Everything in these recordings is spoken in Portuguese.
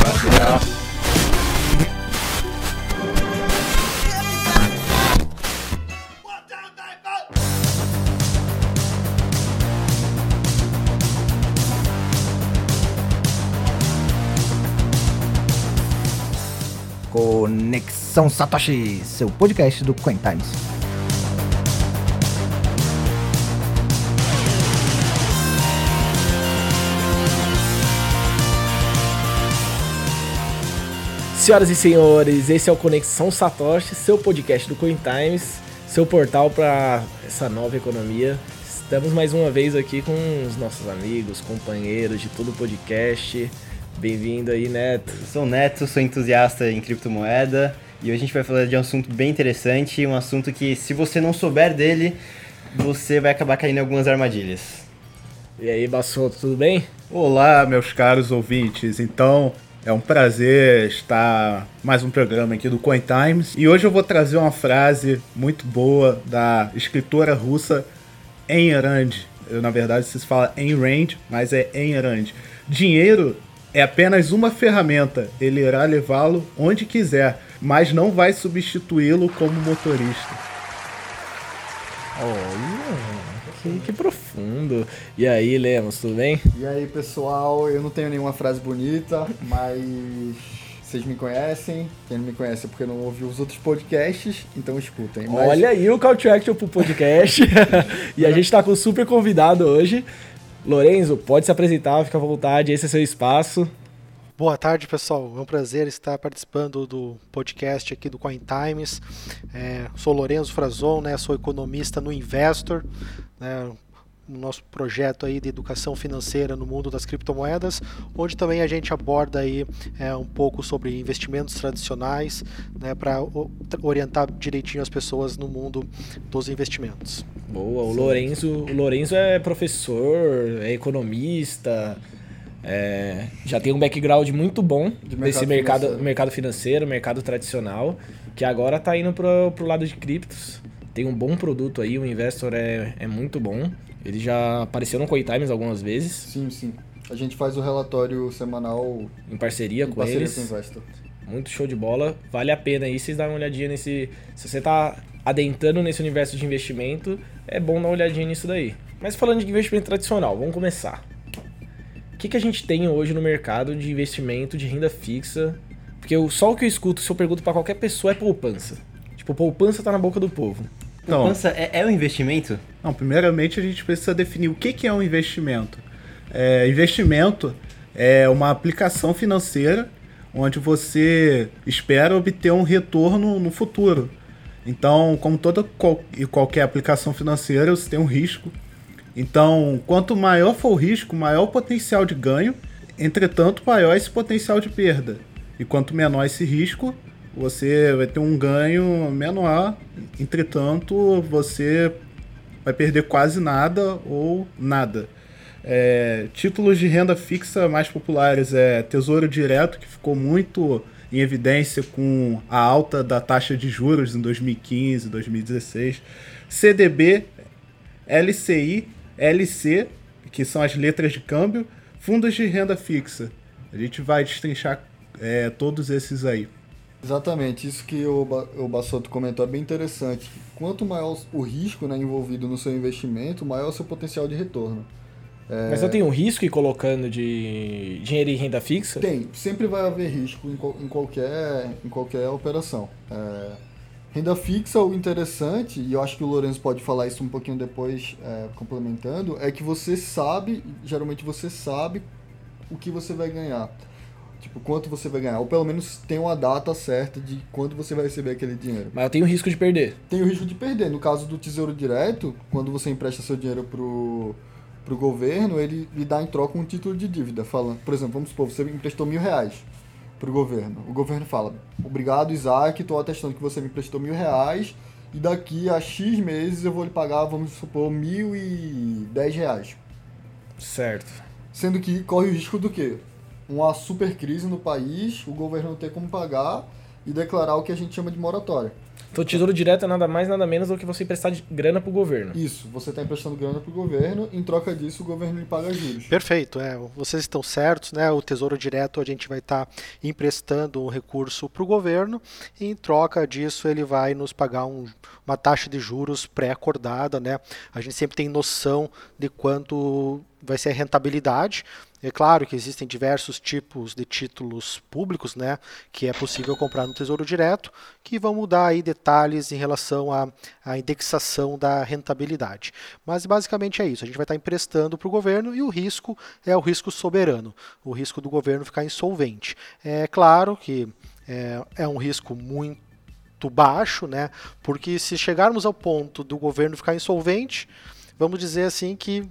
Passerà. Conexão Satoshi, seu podcast do Coin Times. Senhoras e senhores, esse é o Conexão Satoshi, seu podcast do Coin Times, seu portal para essa nova economia. Estamos mais uma vez aqui com os nossos amigos, companheiros de todo o podcast. Bem-vindo aí, Neto. Eu sou o Neto, sou entusiasta em criptomoeda e hoje a gente vai falar de um assunto bem interessante, um assunto que se você não souber dele, você vai acabar caindo em algumas armadilhas. E aí, Bassoto, tudo bem? Olá, meus caros ouvintes. Então, é um prazer estar mais um programa aqui do Coin Times. E hoje eu vou trazer uma frase muito boa da escritora russa Ayn Rand. Eu, na verdade, se fala Ayn Rand, mas é Ayn Rand. Dinheiro é apenas uma ferramenta. Ele irá levá-lo onde quiser, mas não vai substituí-lo como motorista. Olha, que, que profundo. E aí, Lemos, tudo bem? E aí, pessoal, eu não tenho nenhuma frase bonita, mas vocês me conhecem. Quem não me conhece é porque não ouviu os outros podcasts, então escutem. Mas... Olha aí o call to action pro podcast. e a gente tá com um super convidado hoje. Lorenzo, pode se apresentar, fica à vontade, esse é seu espaço. Boa tarde, pessoal. É um prazer estar participando do podcast aqui do Coin Times. É, sou Lorenzo Frazon, né, sou economista no Investor, né, no nosso projeto aí de educação financeira no mundo das criptomoedas, onde também a gente aborda aí é, um pouco sobre investimentos tradicionais, né, para orientar direitinho as pessoas no mundo dos investimentos. Boa, o Lorenzo, o Lorenzo é professor, é economista, é, já tem um background muito bom De desse mercado mercado, financeiro. mercado financeiro, mercado tradicional, que agora tá indo pro, pro lado de criptos. Tem um bom produto aí, o Investor é, é muito bom. Ele já apareceu no CoinTimes algumas vezes, Sim, sim. A gente faz o relatório semanal em parceria em com parceria eles. com o Investor. Muito show de bola. Vale a pena aí vocês darem uma olhadinha nesse. Se você tá adentrando nesse universo de investimento, é bom dar uma olhadinha nisso daí. Mas falando de investimento tradicional, vamos começar. O que, que a gente tem hoje no mercado de investimento de renda fixa? Porque eu, só o que eu escuto, se eu pergunto pra qualquer pessoa, é poupança. Tipo, poupança tá na boca do povo. Então, Poupança é, é um investimento? Não, primeiramente a gente precisa definir o que que é um investimento. É, investimento é uma aplicação financeira onde você espera obter um retorno no futuro. Então, como toda e qualquer aplicação financeira, você tem um risco. Então, quanto maior for o risco, maior o potencial de ganho, entretanto, maior esse potencial de perda. E quanto menor esse risco, você vai ter um ganho menor, entretanto, você vai perder quase nada ou nada. É, títulos de renda fixa mais populares é Tesouro Direto, que ficou muito em evidência com a alta da taxa de juros em 2015, 2016. CDB, LCI, LC, que são as letras de câmbio, fundos de renda fixa. A gente vai destrinchar é, todos esses aí. Exatamente, isso que o, Ba- o Bassoto comentou é bem interessante. Quanto maior o risco né, envolvido no seu investimento, maior o seu potencial de retorno. Mas eu tenho um risco em colocando de dinheiro em renda fixa? Tem, sempre vai haver risco em, qual- em qualquer, em qualquer operação. É, renda fixa, o interessante, e eu acho que o Lourenço pode falar isso um pouquinho depois, é, complementando, é que você sabe, geralmente você sabe o que você vai ganhar. Tipo, quanto você vai ganhar. Ou pelo menos tem uma data certa de quando você vai receber aquele dinheiro. Mas eu tenho risco de perder. Tem o risco de perder. No caso do Tesouro Direto, quando você empresta seu dinheiro pro, pro governo, ele lhe dá em troca um título de dívida. Falando, por exemplo, vamos supor, você emprestou mil reais pro governo. O governo fala, obrigado Isaac, estou atestando que você me emprestou mil reais e daqui a X meses eu vou lhe pagar, vamos supor, mil e dez reais. Certo. Sendo que corre o risco do quê? Uma super crise no país, o governo não ter como pagar e declarar o que a gente chama de moratória. Então, tesouro direto é nada mais, nada menos do que você emprestar de grana pro governo. Isso, você está emprestando grana para o governo, em troca disso o governo lhe paga juros. Perfeito, é, vocês estão certos, né? O Tesouro Direto a gente vai estar emprestando um recurso para o governo e em troca disso ele vai nos pagar um- uma taxa de juros pré-acordada, né? A gente sempre tem noção de quanto vai ser a rentabilidade. É claro que existem diversos tipos de títulos públicos, né, que é possível comprar no Tesouro Direto, que vão mudar aí detalhes em relação à, à indexação da rentabilidade. Mas basicamente é isso. A gente vai estar emprestando para o governo e o risco é o risco soberano, o risco do governo ficar insolvente. É claro que é, é um risco muito baixo, né? Porque se chegarmos ao ponto do governo ficar insolvente, vamos dizer assim que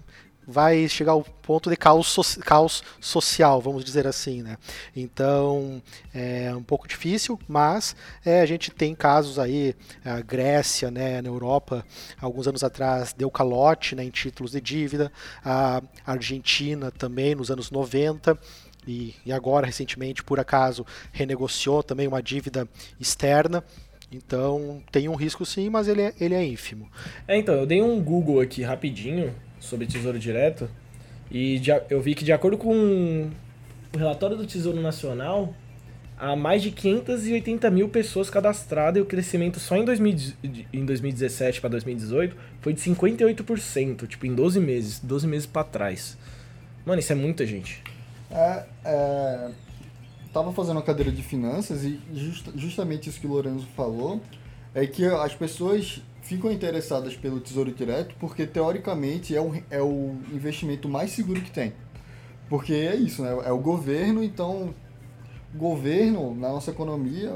vai chegar ao ponto de caos, so- caos social, vamos dizer assim, né? Então é um pouco difícil, mas é, a gente tem casos aí, a Grécia, né, na Europa, alguns anos atrás deu calote né, em títulos de dívida, a Argentina também nos anos 90. E, e agora, recentemente, por acaso, renegociou também uma dívida externa. Então tem um risco sim, mas ele é, ele é ínfimo. É, então, eu dei um Google aqui rapidinho sobre Tesouro Direto e a- eu vi que de acordo com o relatório do Tesouro Nacional, há mais de 580 mil pessoas cadastradas e o crescimento só em, 2000 em 2017 para 2018 foi de 58%, tipo, em 12 meses, 12 meses para trás. Mano, isso é muita gente. É, é, tava fazendo uma cadeira de finanças e justa- justamente isso que o Lorenzo falou é que as pessoas ficam interessadas pelo Tesouro Direto porque teoricamente é o, é o investimento mais seguro que tem. Porque é isso, né? É o governo, então o governo na nossa economia,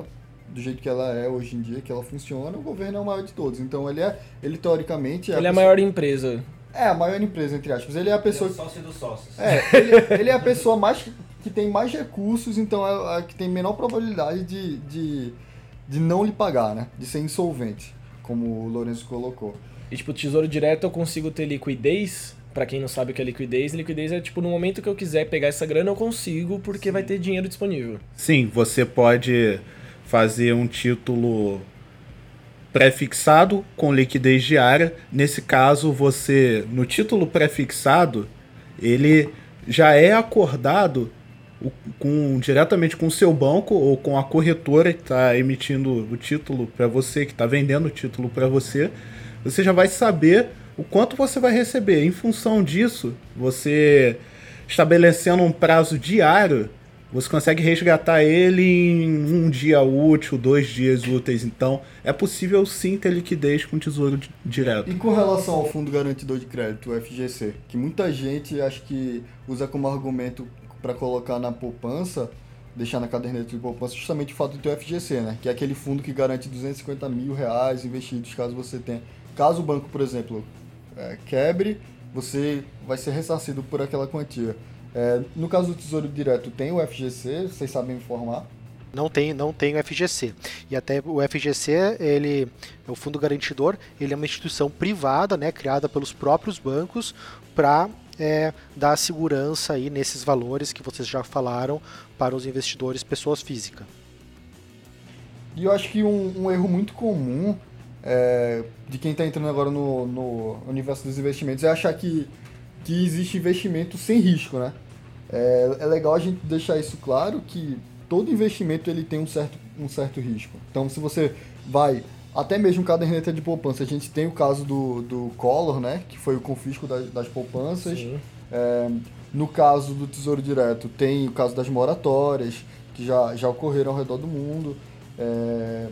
do jeito que ela é hoje em dia, que ela funciona, o governo é o maior de todos. Então ele é, ele teoricamente é Ele é a maior empresa. é a maior empresa entre aspas. Ele é a pessoa sócio dos sócios. é, ele, ele é a pessoa mais que tem mais recursos, então é a que tem menor probabilidade de, de, de não lhe pagar, né? De ser insolvente, como o Lourenço colocou. E tipo, Tesouro Direto eu consigo ter liquidez. Pra quem não sabe o que é liquidez, liquidez é tipo, no momento que eu quiser pegar essa grana, eu consigo, porque vai ter dinheiro disponível. Sim, você pode fazer um título pré-fixado com liquidez diária. Nesse caso, você no título pré-fixado, ele já é acordado com diretamente com o seu banco ou com a corretora que está emitindo o título para você, que está vendendo o título para você. Você já vai saber o quanto você vai receber. Em função disso, você estabelecendo um prazo diário, você consegue resgatar ele em um dia útil, dois dias úteis. Então, é possível sim ter liquidez com tesouro di- direto. E com relação ao Fundo Garantidor de Crédito, o FGC, que muita gente acho que usa como argumento para colocar na poupança, deixar na caderneta de poupança, justamente o fato de ter o FGC, né? Que é aquele fundo que garante 250 mil reais investidos caso você tenha. Caso o banco, por exemplo, é, quebre, você vai ser ressarcido por aquela quantia. É, no caso do Tesouro Direto, tem o FGC, vocês sabem informar? Não tem, não tem o FGC. E até o FGC, ele, o Fundo Garantidor, ele é uma instituição privada, né, criada pelos próprios bancos para dar segurança aí nesses valores que vocês já falaram para os investidores pessoas físicas. E eu acho que um, um erro muito comum é, de quem está entrando agora no, no universo dos investimentos é achar que, que existe investimento sem risco, né? É, é legal a gente deixar isso claro que todo investimento ele tem um certo, um certo risco. Então, se você vai, até mesmo caderneta de poupança, a gente tem o caso do, do Collor, né? Que foi o confisco das, das poupanças. É, no caso do Tesouro Direto, tem o caso das moratórias, que já, já ocorreram ao redor do mundo. É,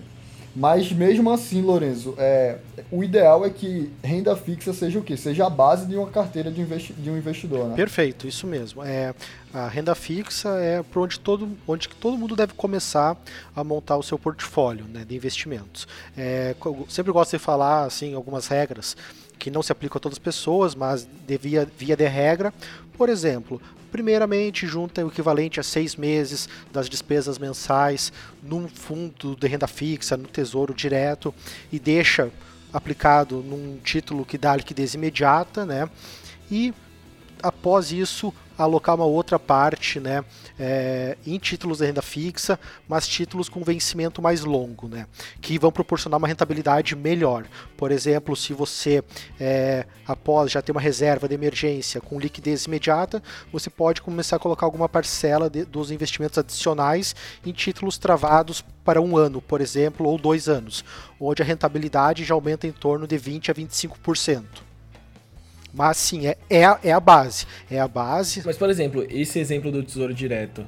mas mesmo assim, Lorenzo, é, o ideal é que renda fixa seja o quê? Seja a base de uma carteira de, investi de um investidor, né? Perfeito, isso mesmo. É, a renda fixa é por onde todo, onde todo mundo deve começar a montar o seu portfólio né, de investimentos. É, sempre gosto de falar assim algumas regras que não se aplicam a todas as pessoas, mas de via, via de regra. Por exemplo, primeiramente junta o equivalente a seis meses das despesas mensais num fundo de renda fixa, no tesouro direto, e deixa aplicado num título que dá liquidez imediata, né? E após isso alocar uma outra parte né, é, em títulos de renda fixa, mas títulos com vencimento mais longo, né, que vão proporcionar uma rentabilidade melhor. Por exemplo, se você, é, após já ter uma reserva de emergência com liquidez imediata, você pode começar a colocar alguma parcela de, dos investimentos adicionais em títulos travados para um ano, por exemplo, ou dois anos, onde a rentabilidade já aumenta em torno de 20 a 25%. Mas sim, é, é, a, é a base. É a base. Mas, por exemplo, esse exemplo do Tesouro Direto,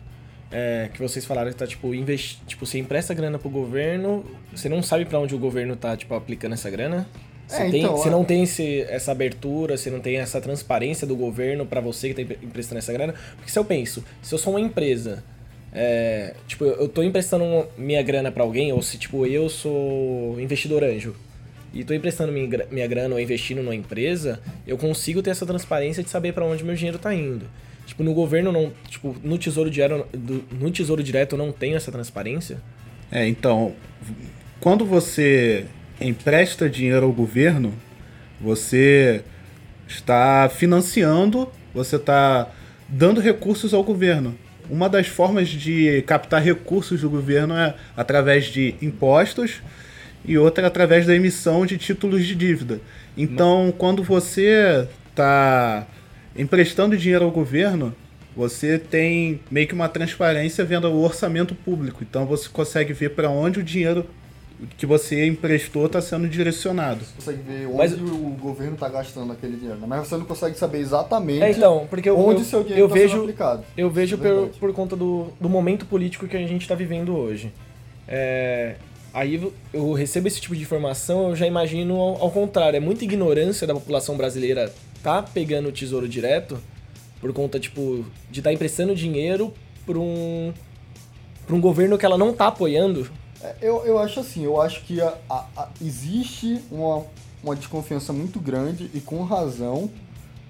é, que vocês falaram que tá, tipo, investi tipo, você empresta grana pro governo, você não sabe para onde o governo tá, tipo, aplicando essa grana? Você, É, tem, então, você não tem esse, essa abertura, você não tem essa transparência do governo pra você que tá empre- emprestando essa grana. Porque se eu penso, se eu sou uma empresa, é, tipo, eu tô emprestando minha grana pra alguém, ou se, tipo, eu sou investidor anjo, e tô emprestando minha, gra- minha grana ou investindo numa empresa, eu consigo ter essa transparência de saber pra onde meu dinheiro tá indo. Tipo, no governo não, tipo, no Tesouro Direto, no Tesouro Direto eu não tenho essa transparência. É, então, quando você empresta dinheiro ao governo, você está financiando, você está dando recursos ao governo. Uma das formas de captar recursos do governo é através de impostos e outra através da emissão de títulos de dívida. Então, quando você está emprestando dinheiro ao governo, você tem meio que uma transparência vendo o orçamento público. Então, você consegue ver para onde o dinheiro que você emprestou está sendo direcionado. Você consegue ver onde Mas- o governo está gastando aquele dinheiro, né? mas você não consegue saber exatamente É, então, porque eu, onde eu, seu dinheiro está sendo vejo, aplicado. Eu vejo É por, por conta do, do momento político que a gente está vivendo hoje. É, aí eu recebo esse tipo de informação, eu já imagino ao, ao contrário. É muita ignorância da população brasileira tá pegando o tesouro direto por conta, tipo, de estar emprestando dinheiro para um, pra um governo que ela não tá apoiando. É, Eu, eu acho assim, eu acho que a- a- a- existe uma, uma desconfiança muito grande e com razão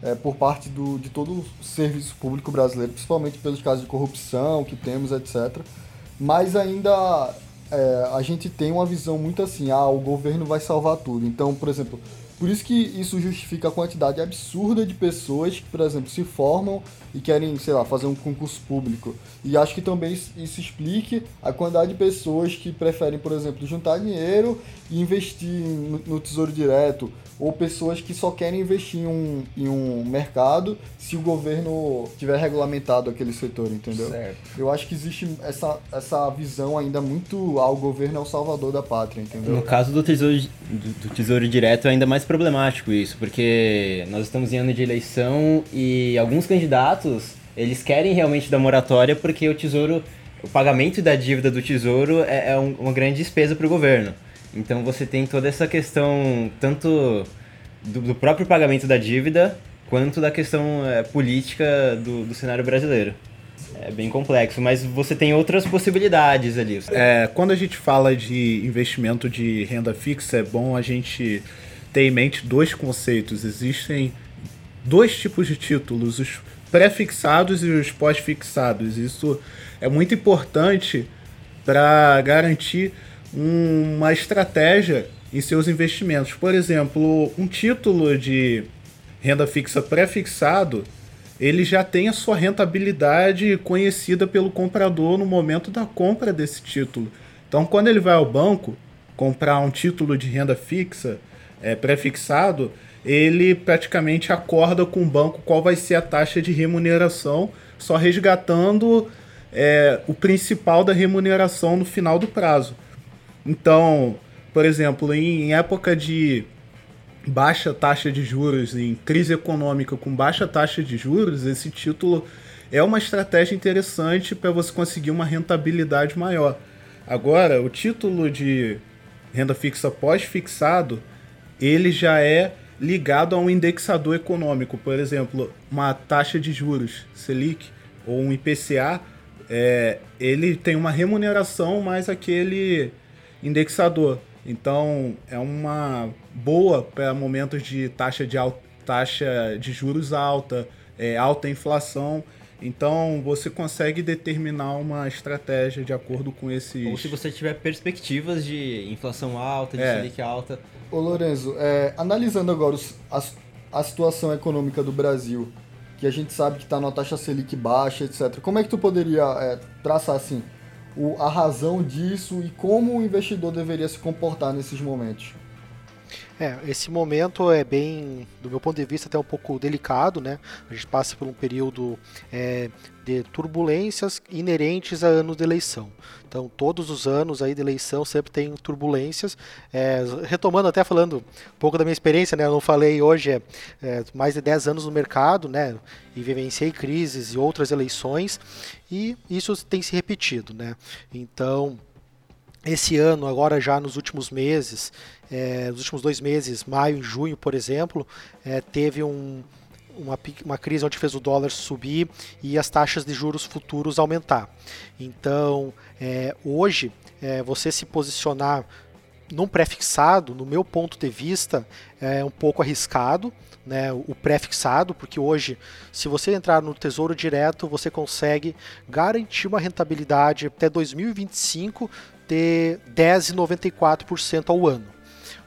é, por parte do, de todo o serviço público brasileiro, principalmente pelos casos de corrupção que temos, etc. Mas ainda é, a gente tem uma visão muito assim, ah, o governo vai salvar tudo. Então, por exemplo, por isso que isso justifica a quantidade absurda de pessoas que, por exemplo, se formam e querem, sei lá, fazer um concurso público. E acho que também isso explique a quantidade de pessoas que preferem, por exemplo, juntar dinheiro e investir no Tesouro Direto, ou pessoas que só querem investir em um, em um mercado se o governo tiver regulamentado aquele setor, entendeu? Certo. Eu acho que existe essa, essa visão ainda muito ao governo é o salvador da pátria, entendeu? No caso do tesouro, do, do tesouro direto é ainda mais problemático isso, porque nós estamos em ano de eleição e alguns candidatos, eles querem realmente dar moratória porque o tesouro, o pagamento da dívida do tesouro é, é um- uma grande despesa para o governo. Então você tem toda essa questão, tanto do, do próprio pagamento da dívida, quanto da questão é, política do, do cenário brasileiro. É bem complexo, mas você tem outras possibilidades ali. É, quando a gente fala de investimento de renda fixa, é bom a gente ter em mente dois conceitos. Existem dois tipos de títulos, os pré-fixados e os pós-fixados. Isso é muito importante para garantir uma estratégia em seus investimentos. Por exemplo, um título de renda fixa pré-fixado, ele já tem a sua rentabilidade conhecida pelo comprador no momento da compra desse título. Então, quando ele vai ao banco comprar um título de renda fixa é, pré-fixado, ele praticamente acorda com o banco qual vai ser a taxa de remuneração, só resgatando é, o principal da remuneração no final do prazo. Então, por exemplo, em, em época de baixa taxa de juros, em crise econômica com baixa taxa de juros, esse título é uma estratégia interessante para você conseguir uma rentabilidade maior. Agora, o título de renda fixa pós-fixado, ele já é ligado a um indexador econômico, por exemplo, uma taxa de juros Selic ou um IPCA, é, ele tem uma remuneração mais aquele indexador. Então é uma boa para momentos de taxa de, al- taxa de juros alta, é, alta inflação. Então você consegue determinar uma estratégia de acordo com esses. Ou se você tiver perspectivas de inflação alta, de É. Selic alta. Ô Lorenzo, é, analisando agora os- a, a situação econômica do Brasil, que a gente sabe que está numa taxa Selic baixa, etc. Como é que tu poderia é, traçar assim o, a razão disso e como o investidor deveria se comportar nesses momentos? É, esse momento é bem, do meu ponto de vista, até um pouco delicado, né? A gente passa por um período é, de turbulências inerentes a anos de eleição. Então, todos os anos aí de eleição sempre tem turbulências. É, retomando até falando um pouco da minha experiência, né? Eu não falei hoje, é, é, mais de 10 anos no mercado, né? E vivenciei crises e outras eleições, e isso tem se repetido, né? Então, esse ano, agora já nos últimos meses, é, nos últimos dois meses, maio e junho, por exemplo, é, teve um, uma, uma crise onde fez o dólar subir e as taxas de juros futuros aumentar. Então, é, hoje, é, você se posicionar num pré-fixado, no meu ponto de vista, é um pouco arriscado, né, o pré-fixado, porque hoje, se você entrar no Tesouro Direto, você consegue garantir uma rentabilidade até 2025 de 10,94% ao ano.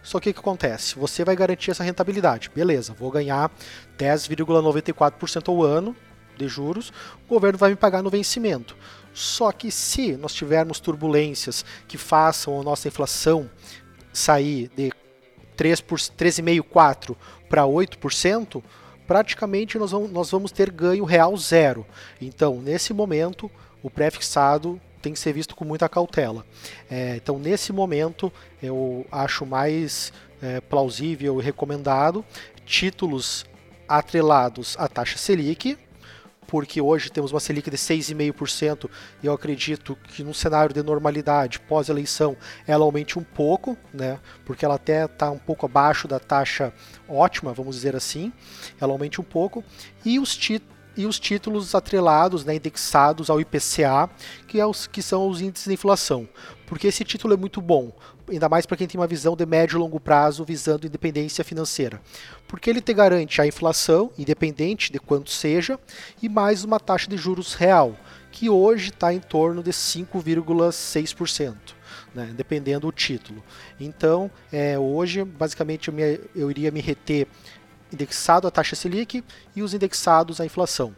Só que o que acontece? Você vai garantir essa rentabilidade. Beleza, vou ganhar 10,94% ao ano de juros, o governo vai me pagar no vencimento. Só que se nós tivermos turbulências que façam a nossa inflação sair de 3,5%, 4% para 8%, praticamente nós vamos, nós vamos ter ganho real zero. Então, nesse momento, o pré-fixado tem que ser visto com muita cautela. É, então, nesse momento, eu acho mais é, plausível e recomendado títulos atrelados à taxa Selic, porque hoje temos uma Selic de 6,5% e eu acredito que num cenário de normalidade, pós-eleição, ela aumente um pouco, né? Porque ela até está um pouco abaixo da taxa ótima, vamos dizer assim, ela aumente um pouco. E os títulos e os títulos atrelados, né, indexados ao IPCA, que, é os, que são os índices de inflação. Porque esse título é muito bom, ainda mais para quem tem uma visão de médio e longo prazo visando independência financeira. Porque ele te garante a inflação, independente de quanto seja, e mais uma taxa de juros real, que hoje está em torno de 5,6%. Né, dependendo do título. Então, é, hoje, basicamente, eu, me, eu iria me reter indexado à taxa Selic e os indexados à inflação.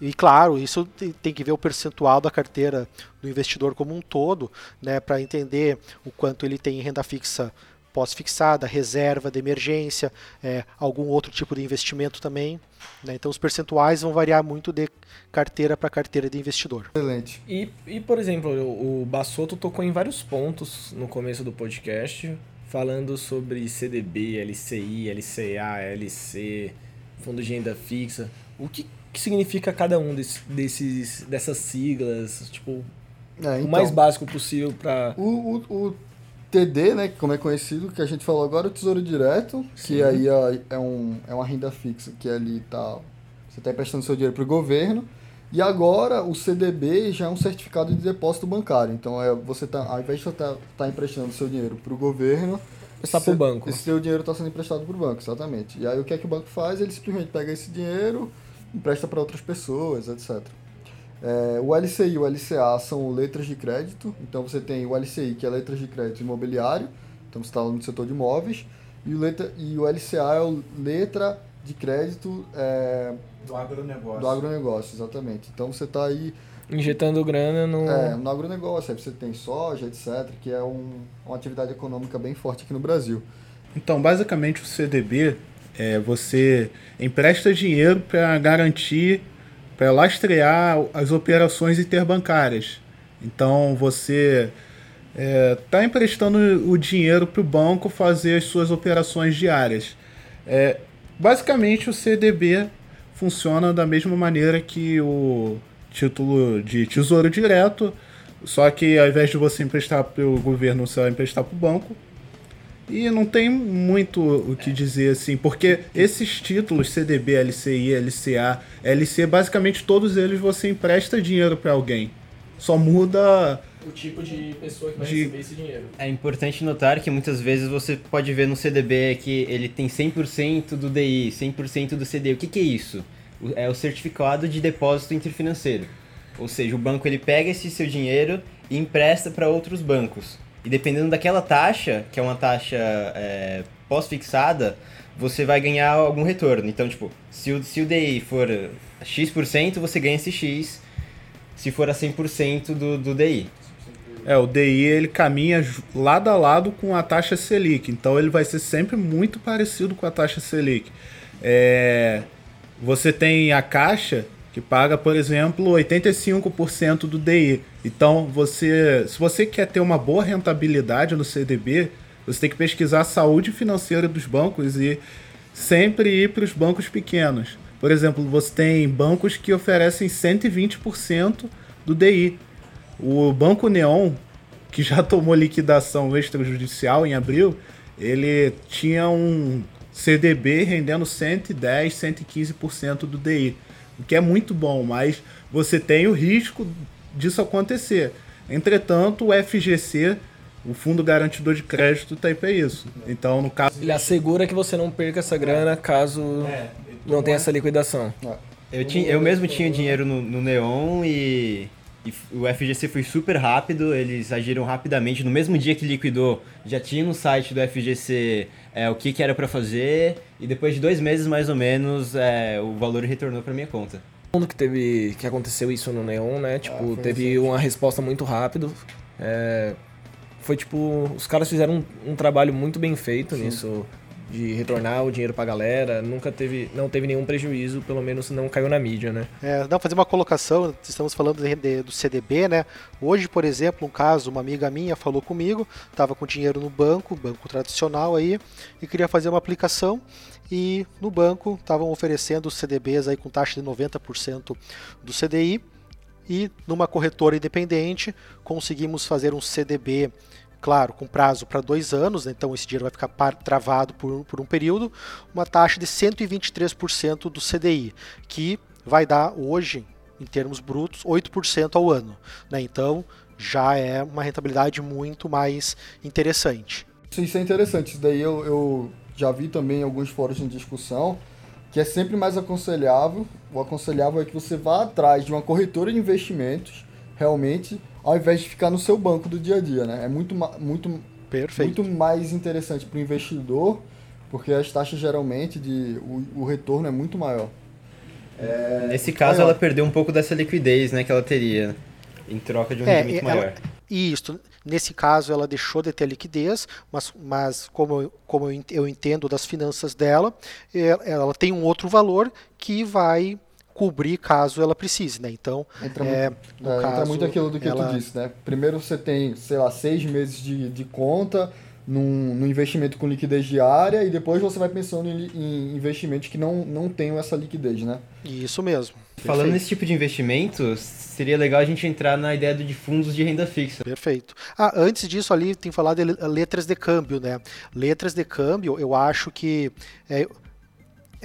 E claro, isso tem que ver o percentual da carteira do investidor como um todo, né, para entender o quanto ele tem em renda fixa pós-fixada, reserva de emergência, é, algum outro tipo de investimento também. Né? Então os percentuais vão variar muito de carteira para carteira de investidor. Excelente. E, e, por exemplo, o Bassotto tocou em vários pontos no começo do podcast, falando sobre CDB, LCI, LCA, LC, fundo de renda fixa. O que, que significa cada um desses, desses dessas siglas? Tipo, é, então, o mais básico possível para. O, o, o, TD, né, como é conhecido, que a gente falou agora, o Tesouro Direto, Sim. que aí é, é, um, é uma renda fixa que ali tá. Você está emprestando seu dinheiro para o governo. E agora o CDB já é um certificado de depósito bancário. Então é você tá, ao invés de você estar tá, tá emprestando seu dinheiro para o governo, está para o banco. Esse seu dinheiro está sendo emprestado para o banco, exatamente. E aí o que é que o banco faz? Ele simplesmente pega esse dinheiro, empresta para outras pessoas, etc. É, o LCI e o LCA são letras de crédito. Então você tem o LCI, que é letras de crédito imobiliário. Então você está no setor de imóveis. E o, letra, e o LCA é o letra de crédito é, do agronegócio. Do agronegócio, exatamente. Então você está aí. Injetando grana no. É, no agronegócio. Aí você tem soja, etc., que é um, uma atividade econômica bem forte aqui no Brasil. Então, basicamente, o CDB é você empresta dinheiro para garantir, para lastrear as operações interbancárias. Então, você está é, tá emprestando o dinheiro para o banco fazer as suas operações diárias. É, basicamente, o CDB funciona da mesma maneira que o título de tesouro direto, só que ao invés de você emprestar para o governo, você vai emprestar para o banco. E não tem muito o que dizer assim, porque esses títulos CDB, LCI, LCA, LC, basicamente todos eles você empresta dinheiro para alguém. Só muda o tipo de pessoa que vai de... receber esse dinheiro. É importante notar que muitas vezes você pode ver no CDB que ele tem 100% do DI, 100% do CDI. O que, que é isso? É o certificado de depósito interfinanceiro. Ou seja, o banco ele pega esse seu dinheiro e empresta para outros bancos. E dependendo daquela taxa, que é uma taxa é, pós-fixada, você vai ganhar algum retorno. Então, tipo, se o, se o DI for X%, você ganha esse X, se for a 100% do, do DI. É, o DI ele caminha lado a lado com a taxa Selic, então ele vai ser sempre muito parecido com a taxa Selic. É, você tem a Caixa que paga, por exemplo, 85% do DI. Então, você, se você quer ter uma boa rentabilidade no CDB, você tem que pesquisar a saúde financeira dos bancos e sempre ir para os bancos pequenos. Por exemplo, você tem bancos que oferecem 120% do DI. O Banco Neon, que já tomou liquidação extrajudicial em abril, ele tinha um CDB rendendo 110, 115% do DI, o que é muito bom, mas você tem o risco disso acontecer. Entretanto, o FGC, o Fundo Garantidor de Crédito, tá aí para isso. Então, no caso. Ele assegura que você não perca essa grana caso não tenha essa liquidação. Eu, tinha, eu mesmo tinha dinheiro no, no Neon e, e o FGC foi super rápido, eles agiram rapidamente. No mesmo dia que liquidou, já tinha no site do FGC é, o que, que era pra fazer e depois de dois meses mais ou menos é, o valor retornou pra minha conta. Mundo que teve que aconteceu isso no Neon, né? Tipo, foi teve uma resposta muito rápido. É, foi tipo, os caras fizeram um, um trabalho muito bem feito nisso de retornar o dinheiro pra galera. Nunca teve, não teve nenhum prejuízo, pelo menos não caiu na mídia, né? É, não, fazer uma colocação, estamos falando de- de- do CDB, né? Hoje, por exemplo, um caso, uma amiga minha falou comigo, estava com dinheiro no banco, banco tradicional aí, e queria fazer uma aplicação e no banco estavam oferecendo CDBs aí com taxa de 90% do CDI e numa corretora independente conseguimos fazer um CDB claro, com prazo para dois anos, né, então esse dinheiro vai ficar par- travado por, por um período, uma taxa de 123% do CDI, que vai dar hoje, em termos brutos, 8% ao ano. Né, então já é uma rentabilidade muito mais interessante. Isso, é interessante. Isso daí eu, eu já vi também alguns fóruns de discussão que é sempre mais aconselhável. O aconselhável é que você vá atrás de uma corretora de investimentos, realmente, ao invés de ficar no seu banco do dia a dia, né? É muito, muito, Perfeito. muito mais interessante para o investidor, porque as taxas geralmente de o, o retorno é muito maior. Nesse caso, olha, ela perdeu um pouco dessa liquidez né, que ela teria em troca de um É, rendimento ela- maior. Isso, nesse caso ela deixou de ter liquidez, mas, mas como, eu- como eu ent- eu entendo das finanças dela, eh, ela tem um outro valor que vai cobrir caso ela precise, né? Então, Entra, é, muito, no é, entra caso, muito aquilo do que ela- tu disse, né? Primeiro você tem, sei lá, seis meses de, de conta num, num investimento com liquidez diária e depois você vai pensando em, em investimentos que não, não tenham essa liquidez, né? isso mesmo. Falando nesse tipo de investimento, seria legal a gente entrar na ideia de fundos de renda fixa. Perfeito. Ah, antes disso ali tem que falar de le- letras de câmbio, né? Letras de câmbio, eu acho que é,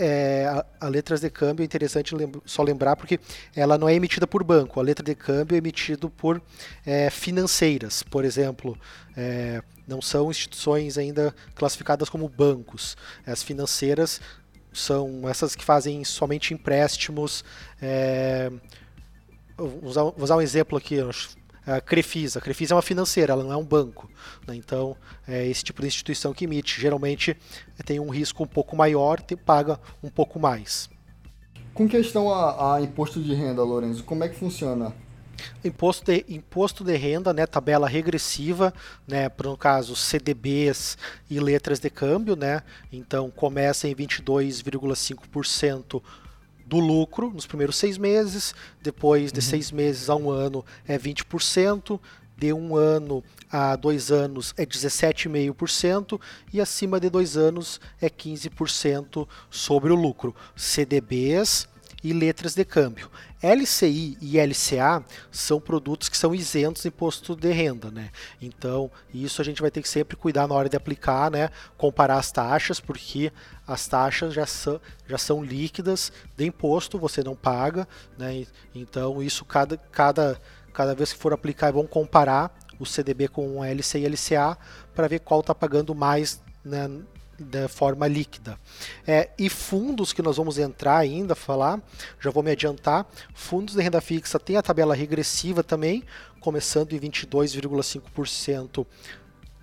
é, a, a letras de câmbio é interessante só lembrar porque ela não é emitida por banco. A letra de câmbio é emitida por é, financeiras, por exemplo. É, não são instituições ainda classificadas como bancos. As financeiras são essas que fazem somente empréstimos. é, vou usar, vou usar um exemplo aqui, a Crefisa. A Crefisa é uma financeira, ela não é um banco. né? Então, é esse tipo de instituição que emite. Geralmente tem um risco um pouco maior, te, paga um pouco mais. Com questão a, a imposto de renda, Lorenzo, como é que funciona? Imposto de, imposto de renda, né, tabela regressiva, né, para no caso CDBs e letras de câmbio, né, então começa em 22,5% do lucro nos primeiros seis meses, depois de seis meses a um ano é 20%, de um ano a dois anos é 17,5% e acima de dois anos é 15% sobre o lucro. CDBs e letras de câmbio. LCI e LCA são produtos que são isentos de imposto de renda, né? Então, isso a gente vai ter que sempre cuidar na hora de aplicar, né? Comparar as taxas, porque as taxas já são, já são líquidas de imposto, você não paga, né? Então, isso cada, cada, cada vez que for aplicar, bom comparar o CDB com a LCI e LCA para ver qual está pagando mais né, da forma líquida. É, e fundos que nós vamos entrar ainda, falar, já vou me adiantar, fundos de renda fixa tem a tabela regressiva também, começando em 22,5%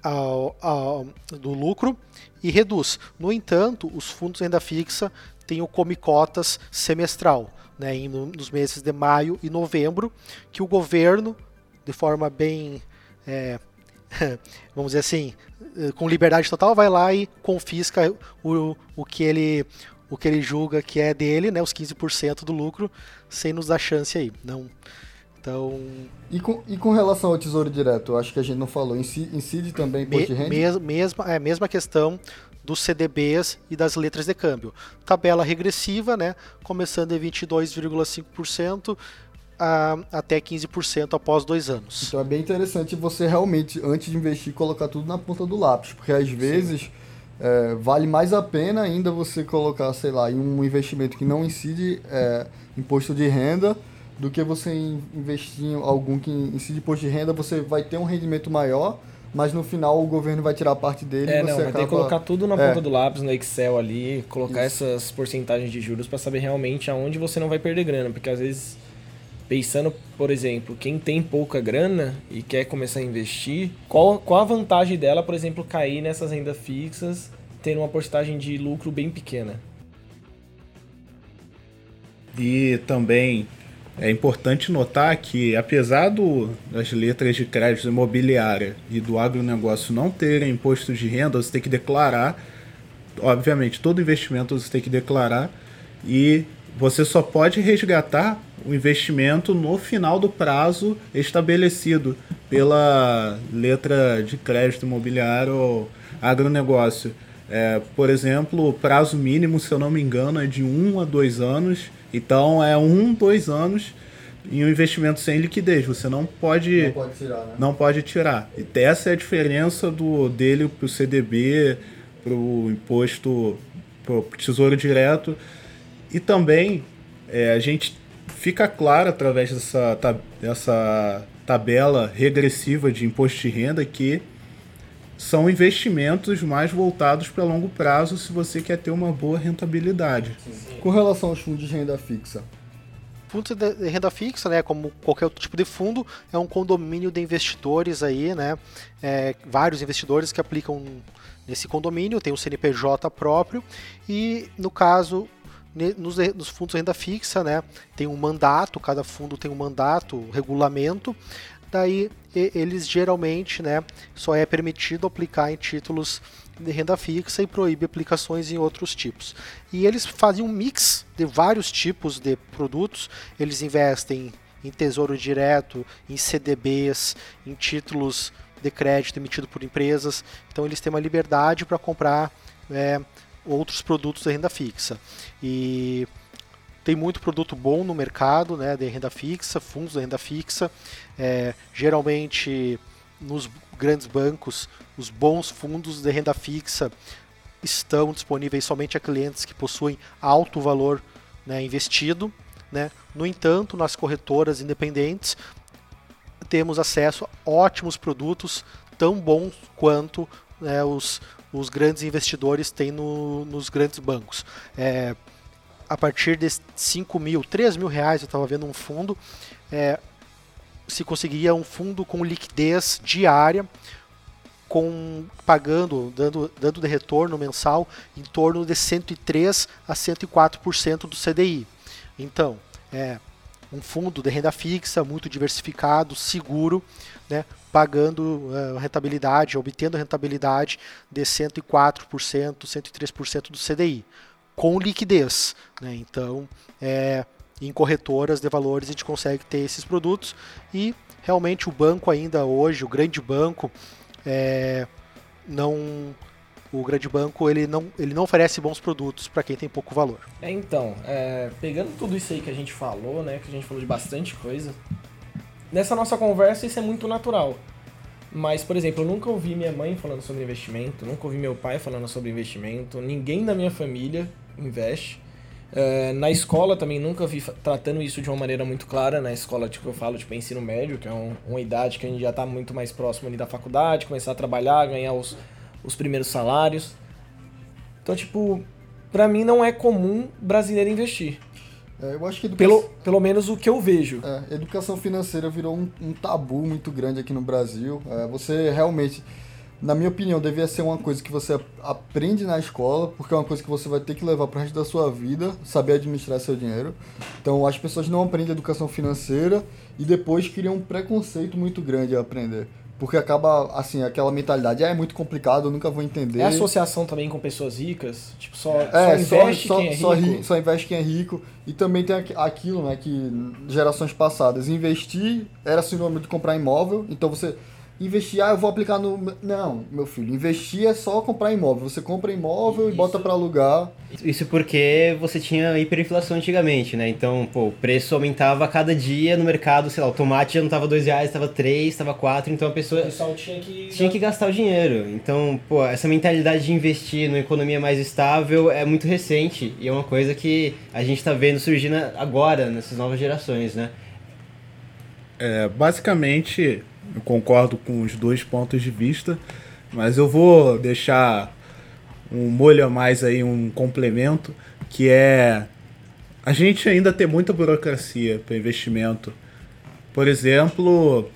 ao, ao, do lucro e reduz. No entanto, os fundos renda fixa têm o come cotas semestral, né, nos meses de maio e novembro, que o governo, de forma bem, é, vamos dizer assim, com liberdade total, vai lá e confisca o, o que ele o que ele julga que é dele, né, os 15% do lucro, sem nos dar chance aí. Não, então. E com, e com relação ao Tesouro Direto, acho que a gente não falou, incide também imposto de renda? Mes, mesma, é a mesma questão dos CDBs e das letras de câmbio. Tabela regressiva, né? Começando em 22,5% a, até 15% após dois anos. Então é bem interessante você realmente, antes de investir, colocar tudo na ponta do lápis, porque às vezes é, vale mais a pena ainda você colocar, sei lá, em um investimento que não incide é, imposto de renda do que você investir em algum que incide imposto de renda, você vai ter um rendimento maior, mas no final o governo vai tirar parte dele é, e você não, acaba... vai ter que colocar tudo na é. ponta do lápis, no Excel ali, colocar Isso. essas porcentagens de juros para saber realmente aonde você não vai perder grana, porque às vezes pensando, por exemplo, quem tem pouca grana e quer começar a investir, qual, qual a vantagem dela, por exemplo, cair nessas rendas fixas, tendo uma porcentagem de lucro bem pequena? E também é importante notar que, apesar do, das letras de crédito imobiliária e do agronegócio não terem imposto de renda, você tem que declarar. Obviamente, todo investimento você tem que declarar e você só pode resgatar o investimento no final do prazo estabelecido pela letra de crédito imobiliário ou agronegócio. É, por exemplo, o prazo mínimo, se eu não me engano, é de um a dois anos então é um, dois anos em um investimento sem liquidez. Você não pode. Não pode tirar, né? Não pode tirar. E essa é a diferença do, dele para o CDB, para o imposto, para o tesouro direto. E também é, a gente fica claro através dessa, dessa tabela regressiva de imposto de renda que são investimentos mais voltados para longo prazo se você quer ter uma boa rentabilidade. Sim. Com relação aos fundos de renda fixa? Fundos de renda fixa, né, como qualquer outro tipo de fundo, é um condomínio de investidores aí, né, é, vários investidores que aplicam nesse condomínio, tem um CNPJ próprio e no caso nos, nos, fundos de renda fixa, né, tem um mandato, cada fundo tem um mandato, um regulamento, daí eles geralmente né, só é permitido aplicar em títulos de renda fixa e proíbe aplicações em outros tipos. E eles fazem um mix de vários tipos de produtos, eles investem em tesouro direto, em CDBs, em títulos de crédito emitido por empresas, então eles têm uma liberdade para comprar é, outros produtos de renda fixa. E tem muito produto bom no mercado, né, de renda fixa, fundos de renda fixa. É, geralmente, nos grandes bancos, os bons fundos de renda fixa estão disponíveis somente a clientes que possuem alto valor né, investido. Né? No entanto, nas corretoras independentes, temos acesso a ótimos produtos, tão bons quanto né, os, os grandes investidores têm no, nos grandes bancos. É, a partir de 5 mil, 3 mil reais, eu estava vendo um fundo, é, se conseguia um fundo com liquidez diária, com pagando, dando, dando de retorno mensal em torno de 103 a 104% do CDI. Então, é um fundo de renda fixa muito diversificado, seguro, né, pagando uh, rentabilidade, obtendo rentabilidade de 104%, 103% do CDI com liquidez. Né? Então, é, em corretoras de valores a gente consegue ter esses produtos e realmente o banco ainda hoje, o grande banco, é, não o grande banco ele não, ele não oferece bons produtos para quem tem pouco valor. É, então, é, pegando tudo isso aí que a gente falou, né, que a gente falou de bastante coisa, nessa nossa conversa isso é muito natural. Mas, por exemplo, eu nunca ouvi minha mãe falando sobre investimento, nunca ouvi meu pai falando sobre investimento, ninguém da minha família investe. É, na escola também nunca vi tratando isso de uma maneira muito clara. Na escola, tipo, eu falo, tipo, ensino médio, que é um, uma idade que a gente já está muito mais próximo ali da faculdade, começar a trabalhar, ganhar os, os primeiros salários. Então, tipo, pra mim não é comum brasileiro investir. É, eu acho que educação... pelo, pelo menos o que eu vejo. É, educação financeira virou um, um tabu muito grande aqui no Brasil. É, você realmente na minha opinião, devia ser uma coisa que você aprende na escola, porque é uma coisa que você vai ter que levar pro resto da sua vida, saber administrar seu dinheiro. Então, as pessoas não aprendem educação financeira e depois criam um preconceito muito grande a aprender. Porque acaba, assim, aquela mentalidade, ah, é muito complicado, eu nunca vou entender. É associação também com pessoas ricas? Tipo, só, É, só investe só, quem é rico? só, ri- só investe quem é rico. E também tem aqu- aquilo, né, que gerações passadas, investir era sinônimo de comprar imóvel, então você investir, ah, eu vou aplicar no... Não, meu filho, investir é só comprar imóvel. Você compra imóvel e bota pra alugar. Isso porque você tinha hiperinflação antigamente, né? Então, pô, o preço aumentava a cada dia no mercado, sei lá, o tomate já não tava dois reais, tava três, tava quatro, então a pessoa O pessoal tinha que... tinha que gastar o dinheiro. Então, pô, essa mentalidade de investir numa economia mais estável é muito recente e é uma coisa que a gente tá vendo surgindo agora, nessas novas gerações, né? É, basicamente, eu concordo com os dois pontos de vista, mas eu vou deixar um molho a mais aí, um complemento, que é a gente ainda tem muita burocracia para investimento. Por exemplo,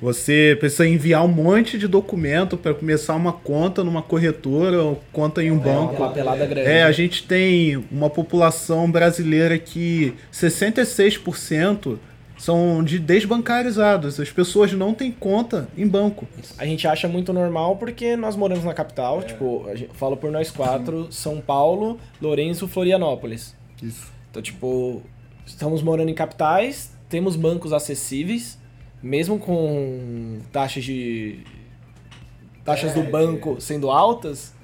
você precisa enviar um monte de documento para começar uma conta numa corretora ou conta em um É banco. É, a gente tem uma população brasileira que 66% são de desbancarizados. As pessoas não têm conta em banco. A gente acha muito normal porque nós moramos na capital, tipo, a gente, falo por nós quatro, São Paulo, Lourenço, Florianópolis. Isso. Então, tipo, estamos morando em capitais, temos bancos acessíveis, mesmo com taxas de taxas do banco sendo altas,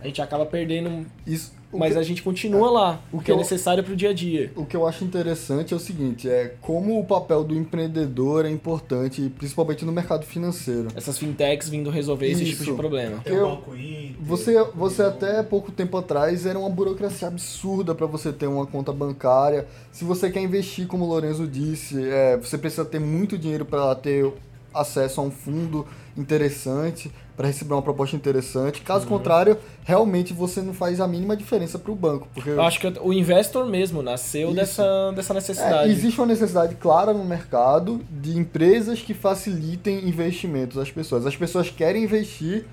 a gente acaba perdendo, Isso, o mas que- a gente continua lá, o o que que é eu- necessário pro dia a dia. O que eu acho interessante é o seguinte, é como o papel do empreendedor é importante, principalmente no mercado financeiro. Essas fintechs vindo resolver esse tipo Isso. de problema. O Eu-. Você, você até pouco tempo atrás era uma burocracia absurda para você ter uma conta bancária. Se você quer investir, como o Lorenzo disse, é, você precisa ter muito dinheiro para ter acesso a um fundo interessante, para receber uma proposta interessante. Caso contrário, realmente você não faz a mínima diferença para o banco, porque Eu acho que o investor mesmo nasceu Isso. dessa, dessa É, necessidade. existe uma necessidade clara no mercado de empresas que facilitem investimentos às pessoas. As pessoas querem investir,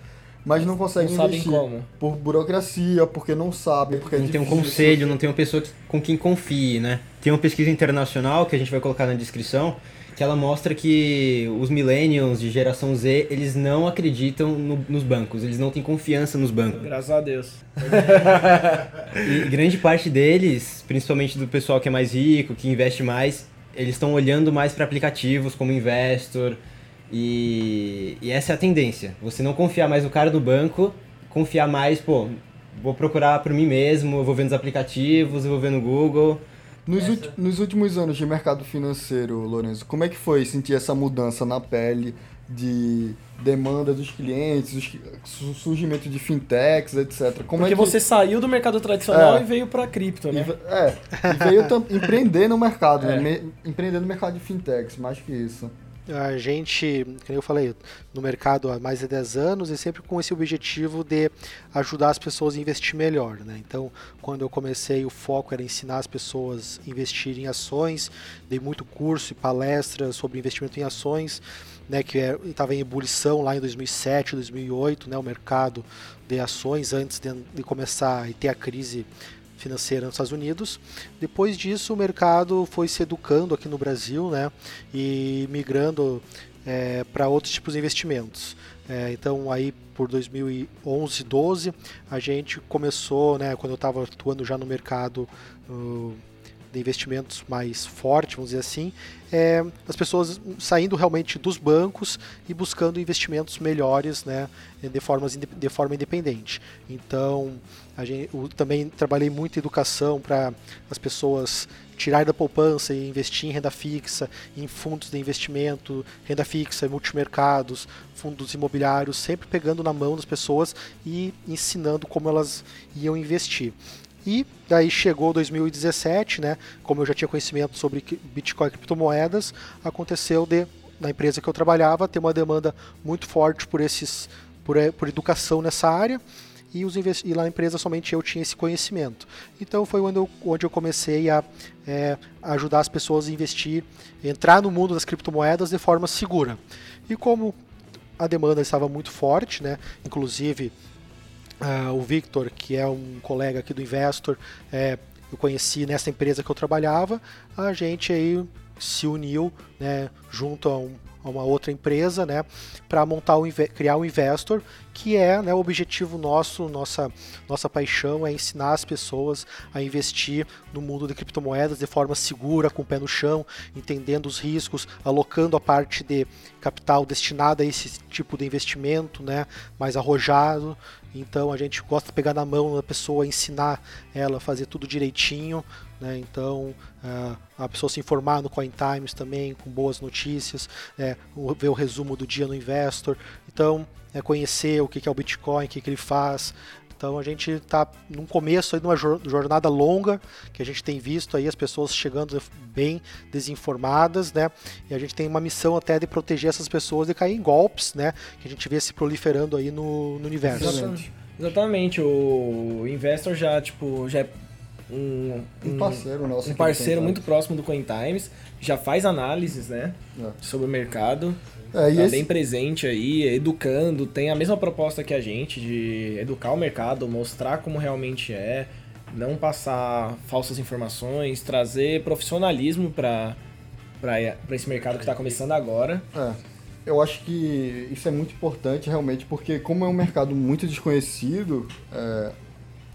mas não conseguem Não sabem investir. como. Por burocracia, porque não sabem, porque é Não tem um conselho, não tem uma pessoa com quem confie, né? Tem uma pesquisa internacional que a gente vai colocar na descrição, que ela mostra que os millennials de geração Z, eles não acreditam no- nos bancos, eles não têm confiança nos bancos. Graças a Deus. E grande parte deles, principalmente do pessoal que é mais rico, que investe mais, eles estão olhando mais para aplicativos como Investor. E, e essa é a tendência. Você não confiar mais no cara do banco, confiar mais, pô, vou procurar por mim mesmo, eu vou ver nos aplicativos, eu vou ver no Google. Nos, ulti- nos últimos anos de mercado financeiro, Lourenço, como é que foi sentir essa mudança na pele de demanda dos clientes, os su- surgimento de fintechs, etc. Como Porque é que... você saiu do mercado tradicional É. e veio pra cripto, E, né? ve- é, e veio empreender no mercado, É. né? Empreender no mercado de fintechs, mais que isso. A gente, como eu falei, no mercado há mais de 10 anos e sempre com esse objetivo de ajudar as pessoas a investir melhor. Né? Então, quando eu comecei, o foco era ensinar as pessoas a investir em ações, dei muito curso e palestras sobre investimento em ações, né, que estava em ebulição lá em 2007, 2008, né, o mercado de ações, antes de, de começar e ter a crise financeira nos Estados Unidos. Depois disso, o mercado foi se educando aqui no Brasil, né, e migrando para outros tipos de investimentos. É, então, aí por 2011, 12, a gente começou, né, quando eu estava atuando já no mercado uh, de investimentos mais forte, vamos dizer assim, é, as pessoas saindo realmente dos bancos e buscando investimentos melhores, né, de, formas, de forma independente. Então, a gente, eu também trabalhei muito em educação para as pessoas tirar da poupança e investir em renda fixa, em fundos de investimento, renda fixa, multimercados, fundos imobiliários, sempre pegando na mão das pessoas e ensinando como elas iam investir. E daí chegou 2017, né? Como eu já tinha conhecimento sobre Bitcoin e criptomoedas, aconteceu de na empresa que eu trabalhava ter uma demanda muito forte por esses por, eh, por educação nessa área e, os e lá na empresa somente eu tinha esse conhecimento. Então foi onde eu, onde eu comecei a eh, ajudar as pessoas a investir, entrar no mundo das criptomoedas de forma segura. E como a demanda estava muito forte, né? Inclusive uh, o Victor, que é um colega aqui do Investor, é, eu conheci nessa empresa que eu trabalhava, a gente aí se uniu, né, junto a um a uma outra empresa, né, para montar um, criar um investor, que é né, o objetivo nosso, nossa, nossa paixão é ensinar as pessoas a investir no mundo de criptomoedas de forma segura, com o pé no chão, entendendo os riscos, alocando a parte de capital destinada a esse tipo de investimento, né, mais arrojado. Então a gente gosta de pegar na mão da pessoa, ensinar ela a fazer tudo direitinho, né? Então, uh, a pessoa se informar no Coin Times também, com boas notícias, é, ver o resumo do dia no Investor. Então, é conhecer o que é o Bitcoin, o que, que ele faz. Então a gente está num começo aí de uma jornada longa que a gente tem visto aí as pessoas chegando bem desinformadas, né? E a gente tem uma missão até de proteger essas pessoas de cair em golpes, né? Que a gente vê se proliferando aí no, no universo. Exatamente. Exatamente. O investor já tipo já é um, um, parceiro nosso. Um parceiro muito próximo do CoinTimes, já faz análises, né? É. Sobre o mercado. É, tá esse... bem presente aí, educando, tem a mesma proposta que a gente de educar o mercado, mostrar como realmente é, não passar falsas informações, trazer profissionalismo para esse mercado que está começando agora. É. Eu acho que isso é muito importante realmente, porque como é um mercado muito desconhecido, é,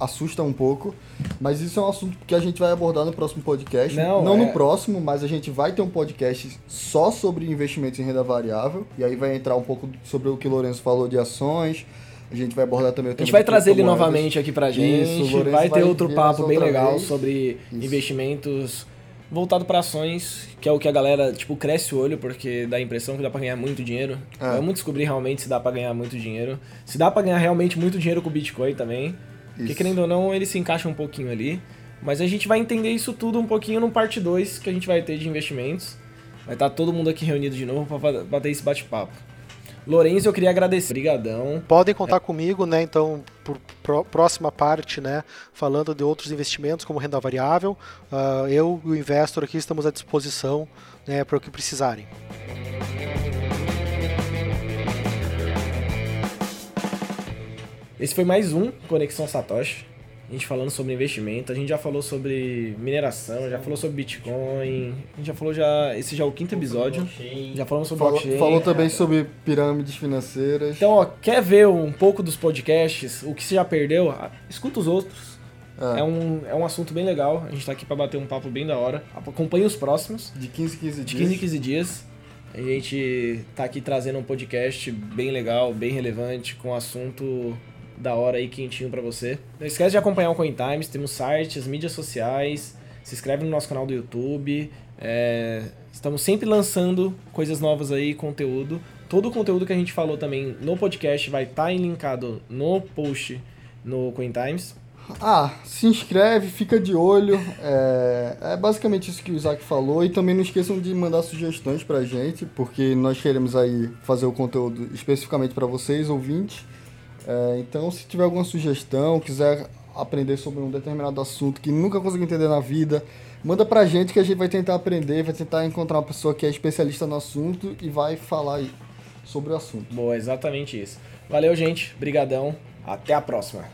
assusta um pouco, mas isso é um assunto que a gente vai abordar no próximo podcast. Não, Não é... no próximo, mas a gente vai ter um podcast só sobre investimentos em renda variável, e aí vai entrar um pouco sobre o que o Lourenço falou de ações. A gente vai abordar também o tema A gente vai trazer ele novamente aqui pra gente. Isso, vai ter vai outro papo bem legal vez. sobre isso. investimentos voltado para ações, que é o que a galera, tipo, cresce o olho porque dá a impressão que dá para ganhar muito dinheiro. É. Vamos descobrir realmente se dá para ganhar muito dinheiro. Se dá para ganhar realmente muito dinheiro com o Bitcoin também. Porque querendo ou não, ele se encaixa um pouquinho ali. Mas a gente vai entender isso tudo um pouquinho no parte 2 que a gente vai ter de investimentos. Vai estar todo mundo aqui reunido de novo para bater esse bate-papo. Lourenço, eu queria agradecer. Obrigadão. Podem contar é. comigo, né? Então, por próxima parte, né? Falando de outros investimentos como renda variável. Uh, eu e o investor aqui estamos à disposição né, para o que precisarem. Esse foi mais um Conexão Satoshi. A gente falando sobre investimento, a gente já falou sobre mineração, já falou sobre Bitcoin, a gente já falou já. Esse já é o quinto episódio. Já falamos sobre falou, blockchain. Falou também sobre pirâmides financeiras. Então, ó, quer ver um pouco dos podcasts, o que você já perdeu? Escuta os outros. É. é, um, é um assunto bem legal. A gente tá aqui para bater um papo bem da hora. Acompanhe os próximos. De 15 15 dias. De 15 15 dias. A gente tá aqui trazendo um podcast bem legal, bem relevante, com assunto da hora aí, quentinho para você. Não esquece de acompanhar o Coin Times, temos sites, mídias sociais, se inscreve no nosso canal do YouTube. É, estamos sempre lançando coisas novas aí, conteúdo. Todo o conteúdo que a gente falou também no podcast vai estar tá linkado no post no Coin Times. Ah, se inscreve, fica de olho. É, é, basicamente isso que o Isaac falou. E também não esqueçam de mandar sugestões pra gente, porque nós queremos aí fazer o conteúdo especificamente para vocês, ouvintes. É, então, se tiver alguma sugestão, quiser aprender sobre um determinado assunto que nunca conseguiu entender na vida, manda pra gente que a gente vai tentar aprender, vai tentar encontrar uma pessoa que é especialista no assunto e vai falar sobre o assunto. Boa, exatamente isso. Valeu, gente. Brigadão. Até a próxima.